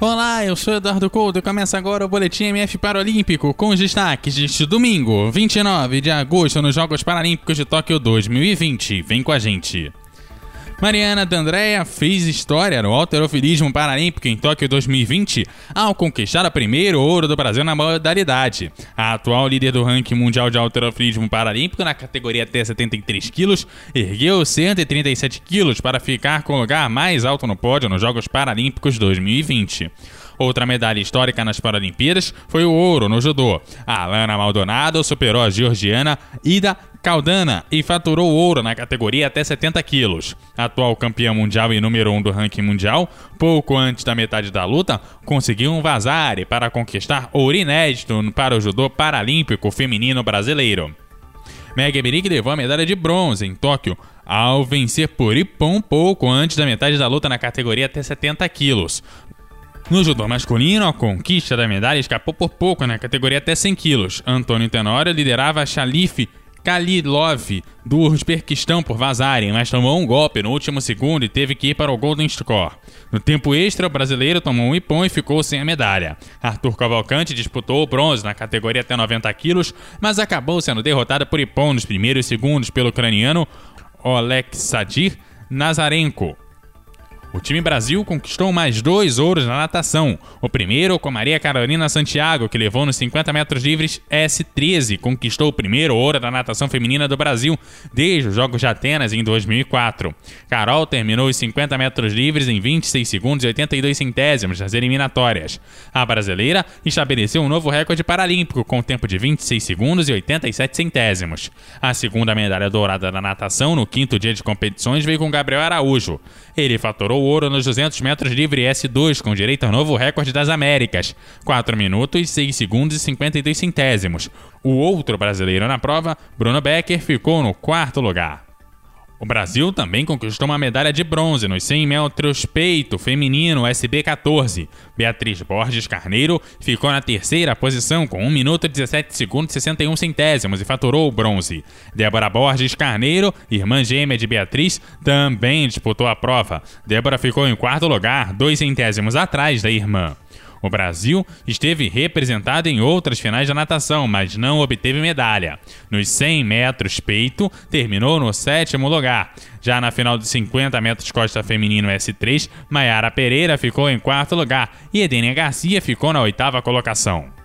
Olá, eu sou Eduardo Couto e começa agora o Boletim MF Paralímpico com os destaques deste domingo, 29 de agosto, nos Jogos Paralímpicos de Tóquio 2020. Vem com a gente. Mariana D'Andrea fez história no alterofilismo paralímpico em Tóquio 2020 ao conquistar o primeiro ouro do Brasil na modalidade. A atual líder do ranking mundial de alterofilismo paralímpico na categoria até 73 quilos ergueu 137 quilos para ficar com o lugar mais alto no pódio nos Jogos Paralímpicos 2020. Outra medalha histórica nas Paralimpíadas foi o ouro no judô. A Alana Maldonado superou a georgiana Ida Caldana e faturou ouro na categoria até 70 quilos. Atual campeã mundial e número 1 um do ranking mundial, pouco antes da metade da luta, conseguiu um vazare para conquistar ouro inédito para o judô paralímpico feminino brasileiro. Meg Emerik levou a medalha de bronze em Tóquio, ao vencer por Ippon pouco antes da metade da luta na categoria até 70 quilos. No judô masculino, a conquista da medalha escapou por pouco na categoria até 100 quilos. Antônio Tenório liderava a Xalife Kalilov do Uzbequistão por vazarem, mas tomou um golpe no último segundo e teve que ir para o Golden Score. No tempo extra, o brasileiro tomou um ipom e ficou sem a medalha. Arthur Cavalcante disputou o bronze na categoria até 90 quilos, mas acabou sendo derrotado por ipom nos primeiros segundos pelo ucraniano Sadir Nazarenko. O time Brasil conquistou mais dois ouros na natação. O primeiro com Maria Carolina Santiago, que levou nos 50 metros livres S13, conquistou o primeiro ouro da natação feminina do Brasil desde os Jogos de Atenas em 2004. Carol terminou os 50 metros livres em 26 segundos e 82 centésimos nas eliminatórias. A brasileira estabeleceu um novo recorde paralímpico com tempo de 26 segundos e 87 centésimos. A segunda medalha dourada da natação no quinto dia de competições veio com Gabriel Araújo. Ele faturou o ouro nos 200 metros livre S2, com direito ao novo recorde das Américas, 4 minutos, 6 segundos e 52 centésimos. O outro brasileiro na prova, Bruno Becker, ficou no quarto lugar. O Brasil também conquistou uma medalha de bronze nos 100 metros peito feminino SB14. Beatriz Borges Carneiro ficou na terceira posição com 1 minuto 17 segundos e 61 centésimos e faturou o bronze. Débora Borges Carneiro, irmã gêmea de Beatriz, também disputou a prova. Débora ficou em quarto lugar, dois centésimos atrás da irmã. O Brasil esteve representado em outras finais da natação, mas não obteve medalha. Nos 100 metros peito, terminou no sétimo lugar. Já na final dos 50 metros costa feminino S3, Maiara Pereira ficou em quarto lugar e Edenia Garcia ficou na oitava colocação.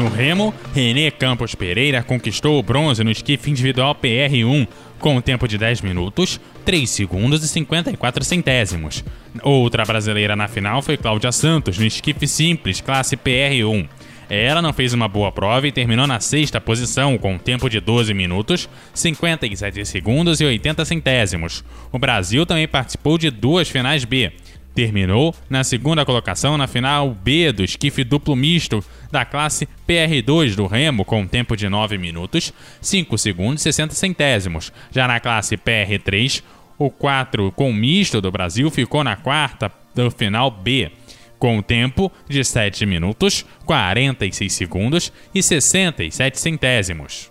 No remo, René Campos Pereira conquistou o bronze no esquife individual PR1 com um tempo de 10 minutos, 3 segundos e 54 centésimos. Outra brasileira na final foi Cláudia Santos no esquife simples classe PR1. Ela não fez uma boa prova e terminou na sexta posição com um tempo de 12 minutos, 57 segundos e 80 centésimos. O Brasil também participou de duas finais B. Terminou na segunda colocação na final B do esquife duplo misto da classe PR2 do Remo com um tempo de 9 minutos, 5 segundos e 60 centésimos. Já na classe PR3, o 4 com misto do Brasil ficou na quarta do final B, com um tempo de 7 minutos, 46 segundos e 67 centésimos.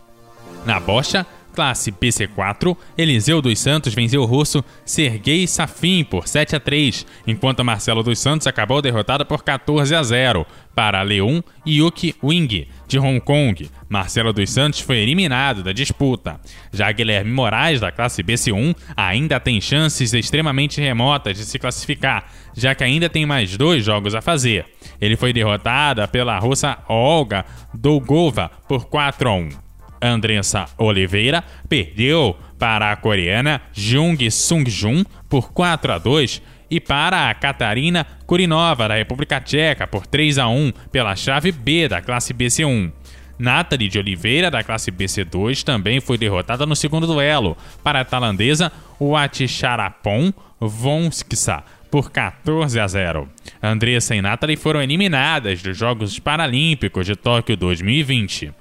Na bocha, classe PC4, Eliseu dos Santos venceu o russo Sergei Safin por 7 a 3, enquanto Marcelo dos Santos acabou derrotado por 14 a 0 para Leon Yuki Wing, de Hong Kong. Marcelo dos Santos foi eliminado da disputa. Já Guilherme Moraes, da classe BC1, ainda tem chances extremamente remotas de se classificar, já que ainda tem mais dois jogos a fazer. Ele foi derrotado pela russa Olga Dolgova por 4 a 1. Andressa Oliveira perdeu para a coreana Jung Sung-jun por 4 a 2 e para a Catarina Kurinova da República Tcheca por 3 a 1 pela chave B da classe BC1. Nathalie de Oliveira, da classe BC2, também foi derrotada no segundo duelo para a tailandesa Waticharapon Vonsksa por 14 a 0. Andressa e Nathalie foram eliminadas dos Jogos Paralímpicos de Tóquio 2020.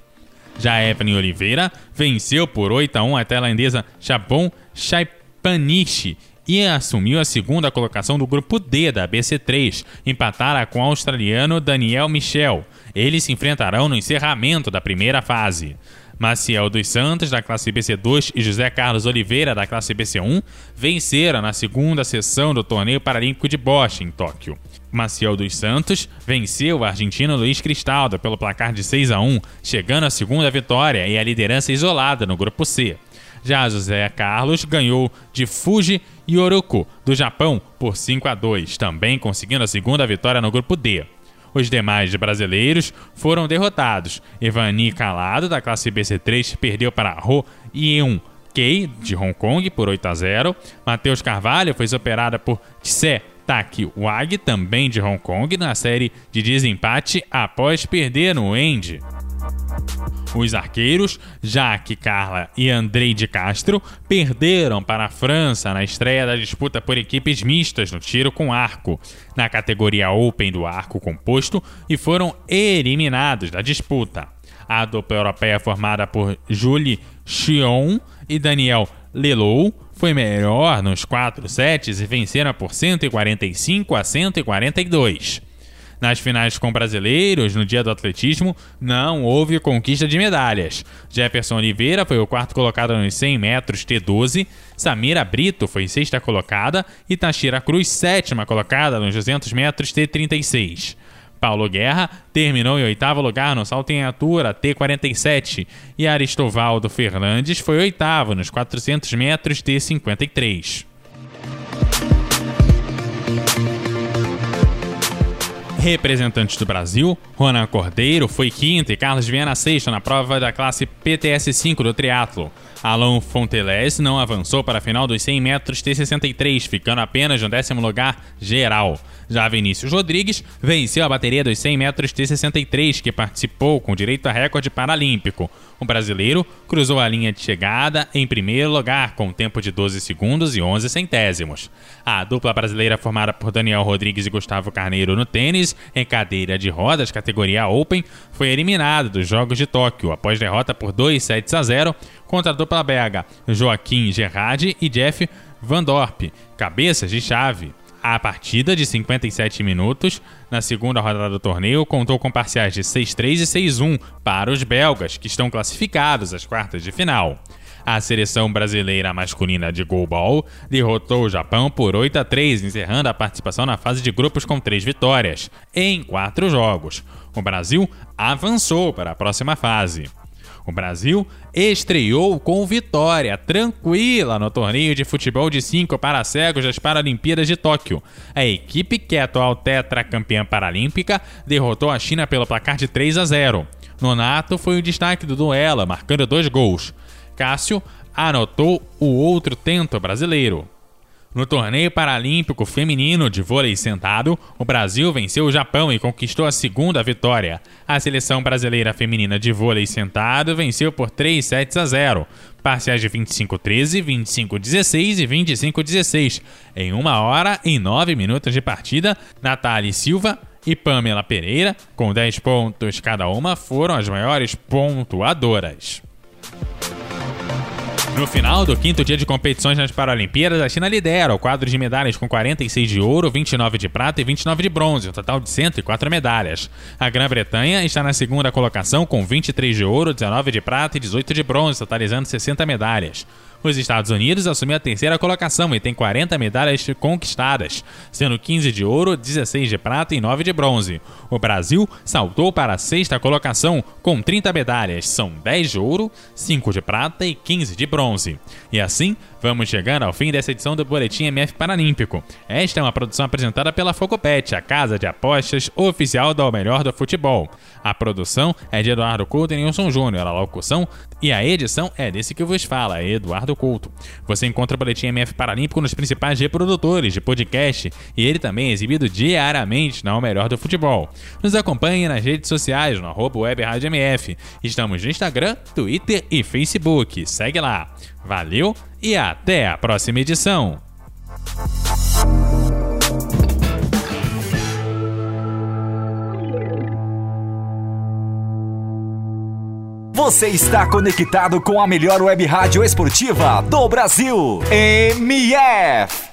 Já Evelyn Oliveira venceu por 8 a 1 a tailandesa Chapon Chaipanishi e assumiu a segunda colocação do grupo D da BC3, empatada com o australiano Daniel Michel. Eles se enfrentarão no encerramento da primeira fase. Maciel dos Santos, da classe BC2, e José Carlos Oliveira, da classe BC1, venceram na segunda sessão do Torneio Paralímpico de Bosch, em Tóquio. Maciel dos Santos venceu o argentino Luiz Cristaldo pelo placar de 6 a 1, chegando à segunda vitória e à liderança isolada no grupo C. Já José Carlos ganhou de Fuji Yoroku, do Japão, por 5 a 2, também conseguindo a segunda vitória no grupo D. Os demais brasileiros foram derrotados. Evani Calado, da classe BC3, perdeu para Ho Yeun Kei, de Hong Kong, por 8 a 0. Matheus Carvalho foi superado por Tse Taki Wag, também de Hong Kong, na série de desempate após perder no End. Os arqueiros, Jaque Carla e Andrei de Castro, perderam para a França na estreia da disputa por equipes mistas no tiro com arco, na categoria Open do arco composto, e foram eliminados da disputa. A dupla europeia formada por Julie Chion e Daniel Lelou foi melhor nos quatro sets e venceram por 145 a 142. Nas finais com brasileiros, no dia do atletismo, não houve conquista de medalhas. Jefferson Oliveira foi o quarto colocado nos 100 metros T12, Samira Brito foi sexta colocada e Tashira Cruz sétima colocada nos 200 metros T36. Paulo Guerra terminou em oitavo lugar no salto em altura T47 e Aristovaldo Fernandes foi oitavo nos 400 metros T53. Representantes do Brasil, Ronan Cordeiro foi quinto e Carlos Viana sexto na prova da classe PTS5 do triatlo. Alain Fonteles não avançou para a final dos 100 metros T63, ficando apenas no décimo lugar geral. Já Vinícius Rodrigues venceu a bateria dos 100 metros T63, que participou com direito a recorde paralímpico. O brasileiro cruzou a linha de chegada em primeiro lugar, com um tempo de 12 segundos e 11 centésimos. A dupla brasileira formada por Daniel Rodrigues e Gustavo Carneiro no tênis, em cadeira de rodas categoria Open, foi eliminada dos Jogos de Tóquio após derrota por 2 sets a 0 contra a dupla belga Joaquim Gerard e Jeff Van Dorp, cabeças de chave. A partida de 57 minutos na segunda rodada do torneio contou com parciais de 6-3 e 6-1 para os belgas, que estão classificados às quartas de final. A seleção brasileira masculina de goalball derrotou o Japão por 8 a 3, encerrando a participação na fase de grupos com três vitórias, em quatro jogos. O Brasil avançou para a próxima fase. O Brasil estreou com vitória tranquila no torneio de futebol de 5 para cegos das Paralimpíadas de Tóquio. A equipe, que é atual tetracampeã paralímpica, derrotou a China pelo placar de 3 a 0. Nonato foi o destaque do duelo, marcando dois gols. Cássio anotou o outro tento brasileiro. No torneio paralímpico feminino de vôlei sentado, o Brasil venceu o Japão e conquistou a segunda vitória. A seleção brasileira feminina de vôlei sentado venceu por 3 sets a 0, parciais de 25-13, 25-16 e 25-16. Em uma hora e nove minutos de partida, Natália Silva e Pamela Pereira, com 10 pontos cada uma, foram as maiores pontuadoras. No final do quinto dia de competições nas Paralimpíadas, a China lidera o quadro de medalhas com 46 de ouro, 29 de prata e 29 de bronze, um total de 104 medalhas. A Grã-Bretanha está na segunda colocação com 23 de ouro, 19 de prata e 18 de bronze, totalizando 60 medalhas. Os Estados Unidos assumiu a terceira colocação e tem 40 medalhas conquistadas, sendo 15 de ouro, 16 de prata e 9 de bronze. O Brasil saltou para a sexta colocação com 30 medalhas, são 10 de ouro, 5 de prata e 15 de bronze. E assim, vamos chegando ao fim dessa edição do Boletim MF Paralímpico. Esta é uma produção apresentada pela Fogopet, a casa de apostas oficial do Melhor do Futebol. A produção é de Eduardo Couto e Nilson Júnior, a locução e a edição é desse que vos fala, Eduardo Couto. Você encontra o Boletim MF Paralímpico nos principais reprodutores de podcast e ele também é exibido diariamente na O Melhor do Futebol. Nos acompanhe nas redes sociais, no arroba web. Estamos no Instagram, Twitter e Facebook. Segue lá. Valeu e até a próxima edição. Você está conectado com a melhor web rádio esportiva do Brasil. MF